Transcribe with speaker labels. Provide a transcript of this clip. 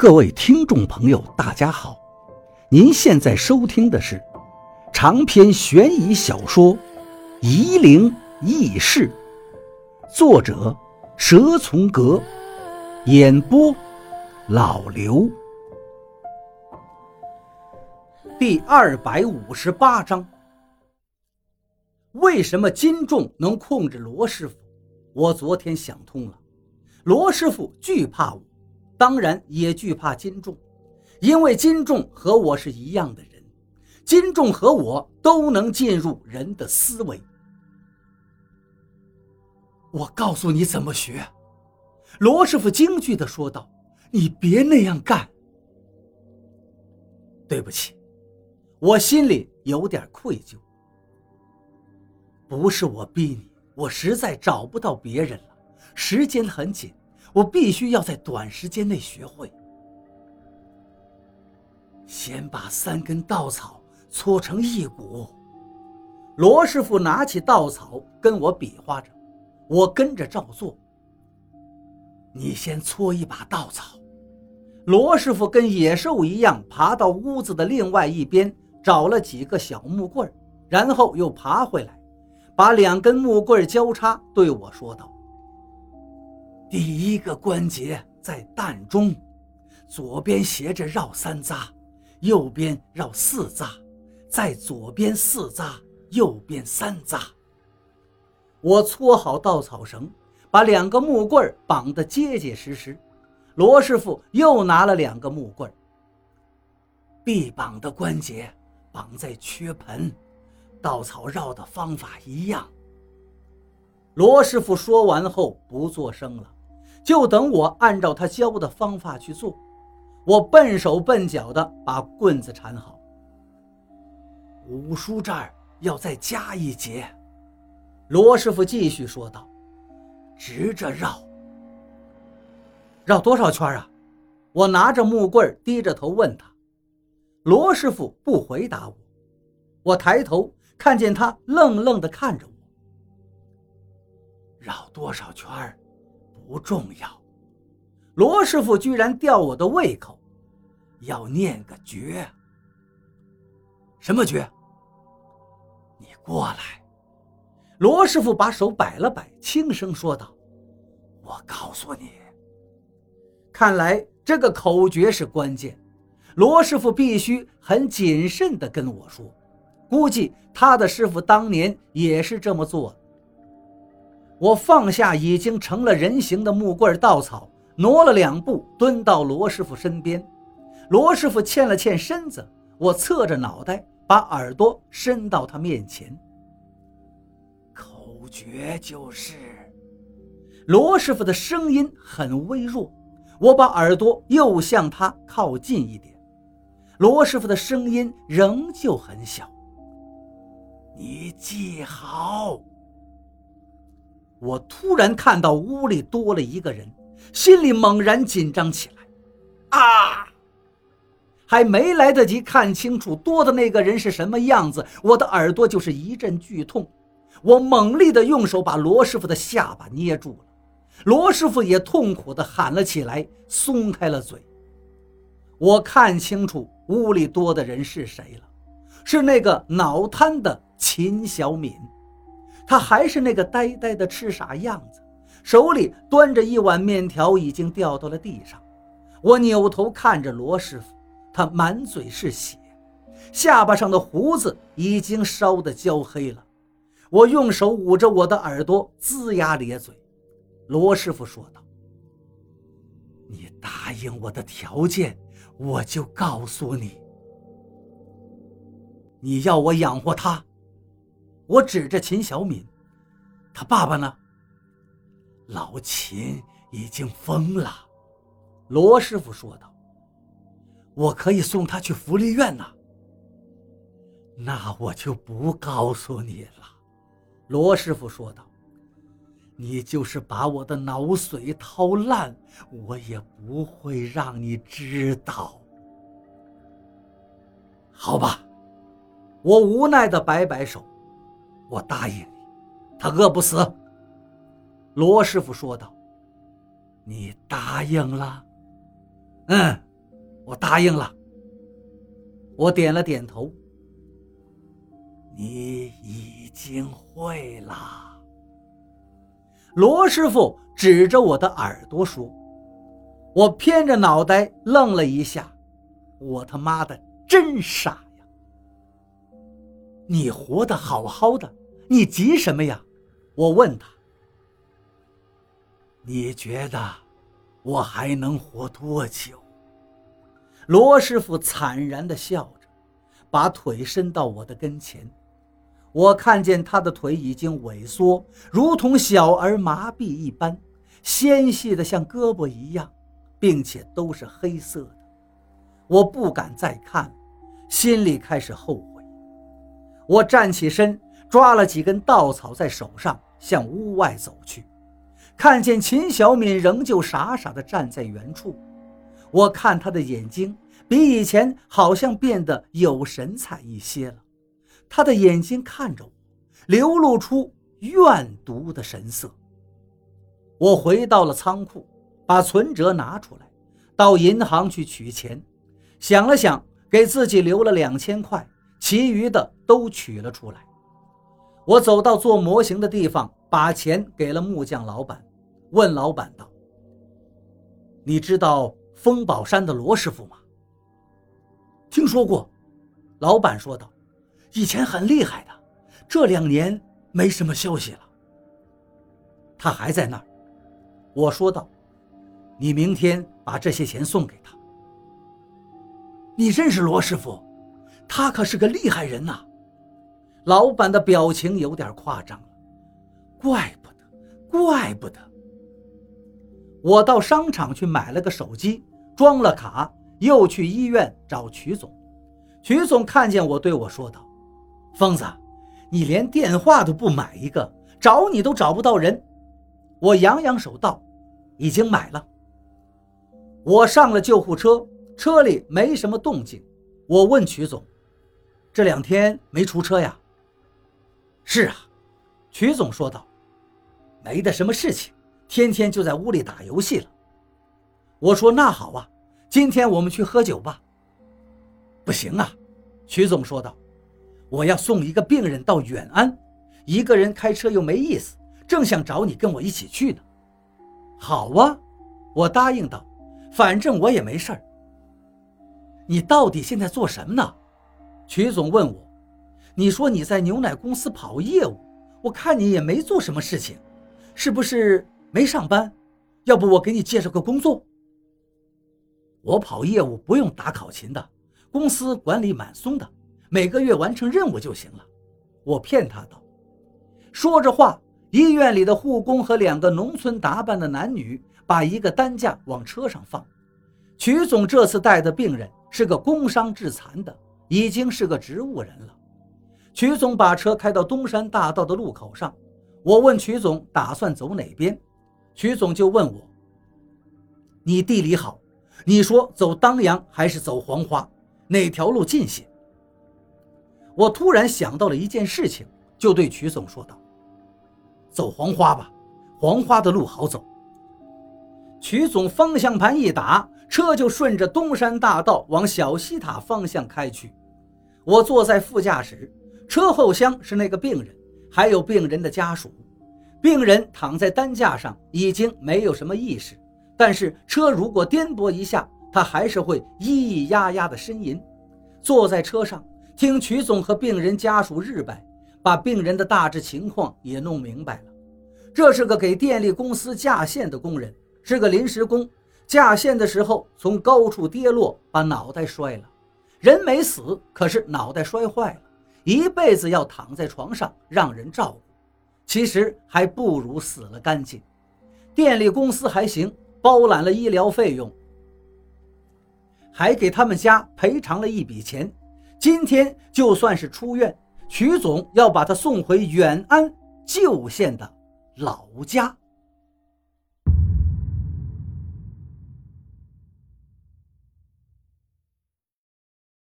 Speaker 1: 各位听众朋友，大家好！您现在收听的是长篇悬疑小说《夷陵轶事》，作者蛇从阁，演播老刘。第二百五十八章：为什么金仲能控制罗师傅？我昨天想通了，罗师傅惧怕我。当然也惧怕金仲，因为金仲和我是一样的人，金仲和我都能进入人的思维。我告诉你怎么学，罗师傅惊惧地说道：“你别那样干。”对不起，我心里有点愧疚。不是我逼你，我实在找不到别人了，时间很紧。我必须要在短时间内学会。先把三根稻草搓成一股。罗师傅拿起稻草跟我比划着，我跟着照做。你先搓一把稻草。罗师傅跟野兽一样爬到屋子的另外一边，找了几个小木棍然后又爬回来，把两根木棍交叉，对我说道。第一个关节在膻中，左边斜着绕三匝，右边绕四匝，在左边四匝，右边三匝。我搓好稻草绳，把两个木棍绑得结结实实。罗师傅又拿了两个木棍。臂膀的关节绑在缺盆，稻草绕的方法一样。罗师傅说完后不作声了。就等我按照他教的方法去做，我笨手笨脚的把棍子缠好。五叔这儿要再加一节，罗师傅继续说道：“直着绕，绕多少圈啊？”我拿着木棍低着头问他。罗师傅不回答我，我抬头看见他愣愣的看着我。绕多少圈？不重要，罗师傅居然吊我的胃口，要念个诀。什么诀？你过来。罗师傅把手摆了摆，轻声说道：“我告诉你，看来这个口诀是关键。罗师傅必须很谨慎地跟我说，估计他的师傅当年也是这么做的。”我放下已经成了人形的木棍稻草，挪了两步，蹲到罗师傅身边。罗师傅欠了欠身子，我侧着脑袋，把耳朵伸到他面前。口诀就是……罗师傅的声音很微弱，我把耳朵又向他靠近一点。罗师傅的声音仍旧很小。你记好。我突然看到屋里多了一个人，心里猛然紧张起来。啊！还没来得及看清楚多的那个人是什么样子，我的耳朵就是一阵剧痛。我猛力地用手把罗师傅的下巴捏住了，罗师傅也痛苦地喊了起来，松开了嘴。我看清楚屋里多的人是谁了，是那个脑瘫的秦小敏。他还是那个呆呆的痴傻样子，手里端着一碗面条，已经掉到了地上。我扭头看着罗师傅，他满嘴是血，下巴上的胡子已经烧得焦黑了。我用手捂着我的耳朵，龇牙咧嘴。罗师傅说道：“你答应我的条件，我就告诉你，你要我养活他。”我指着秦小敏，他爸爸呢？老秦已经疯了。罗师傅说道：“我可以送他去福利院呐。”那我就不告诉你了。罗师傅说道：“你就是把我的脑髓掏烂，我也不会让你知道。”好吧，我无奈的摆摆手。我答应你，他饿不死。罗师傅说道：“你答应了？”“嗯。”我答应了。我点了点头。你已经会了。罗师傅指着我的耳朵说：“我偏着脑袋愣了一下，我他妈的真傻呀！你活得好好的，你急什么呀？”我问他：“你觉得我还能活多久？”罗师傅惨然地笑着，把腿伸到我的跟前。我看见他的腿已经萎缩，如同小儿麻痹一般，纤细的像胳膊一样，并且都是黑色的。我不敢再看，心里开始后悔。我站起身，抓了几根稻草在手上，向屋外走去。看见秦小敏仍旧傻傻地站在原处，我看她的眼睛比以前好像变得有神采一些了。他的眼睛看着我，流露出怨毒的神色。我回到了仓库，把存折拿出来，到银行去取钱。想了想，给自己留了两千块，其余的都取了出来。我走到做模型的地方，把钱给了木匠老板，问老板道：“你知道风宝山的罗师傅吗？”“听说过。”老板说道。以前很厉害的，这两年没什么消息了。他还在那儿，我说道：“你明天把这些钱送给他。”你认识罗师傅？他可是个厉害人呐。老板的表情有点夸张了。怪不得，怪不得。我到商场去买了个手机，装了卡，又去医院找曲总。曲总看见我，对我说道。疯子，你连电话都不买一个，找你都找不到人。我扬扬手道：“已经买了。”我上了救护车，车里没什么动静。我问曲总：“这两天没出车呀？”“是啊。”曲总说道，“没的什么事情，天天就在屋里打游戏了。”我说：“那好啊，今天我们去喝酒吧。”“不行啊。”曲总说道。我要送一个病人到远安，一个人开车又没意思，正想找你跟我一起去呢。好啊，我答应道，反正我也没事儿。你到底现在做什么呢？曲总问我。你说你在牛奶公司跑业务，我看你也没做什么事情，是不是没上班？要不我给你介绍个工作。我跑业务不用打考勤的，公司管理蛮松的。每个月完成任务就行了，我骗他道。说着话，医院里的护工和两个农村打扮的男女把一个担架往车上放。曲总这次带的病人是个工伤致残的，已经是个植物人了。曲总把车开到东山大道的路口上，我问曲总打算走哪边，曲总就问我：“你地理好，你说走当阳还是走黄花，哪条路近些？”我突然想到了一件事情，就对曲总说道：“走黄花吧，黄花的路好走。”曲总方向盘一打，车就顺着东山大道往小西塔方向开去。我坐在副驾驶，车后厢是那个病人，还有病人的家属。病人躺在担架上，已经没有什么意识，但是车如果颠簸一下，他还是会咿咿呀呀的呻吟。坐在车上。听曲总和病人家属日拜，把病人的大致情况也弄明白了。这是个给电力公司架线的工人，是个临时工。架线的时候从高处跌落，把脑袋摔了。人没死，可是脑袋摔坏了，一辈子要躺在床上让人照顾。其实还不如死了干净。电力公司还行，包揽了医疗费用，还给他们家赔偿了一笔钱。今天就算是出院，徐总要把他送回远安旧县的老家。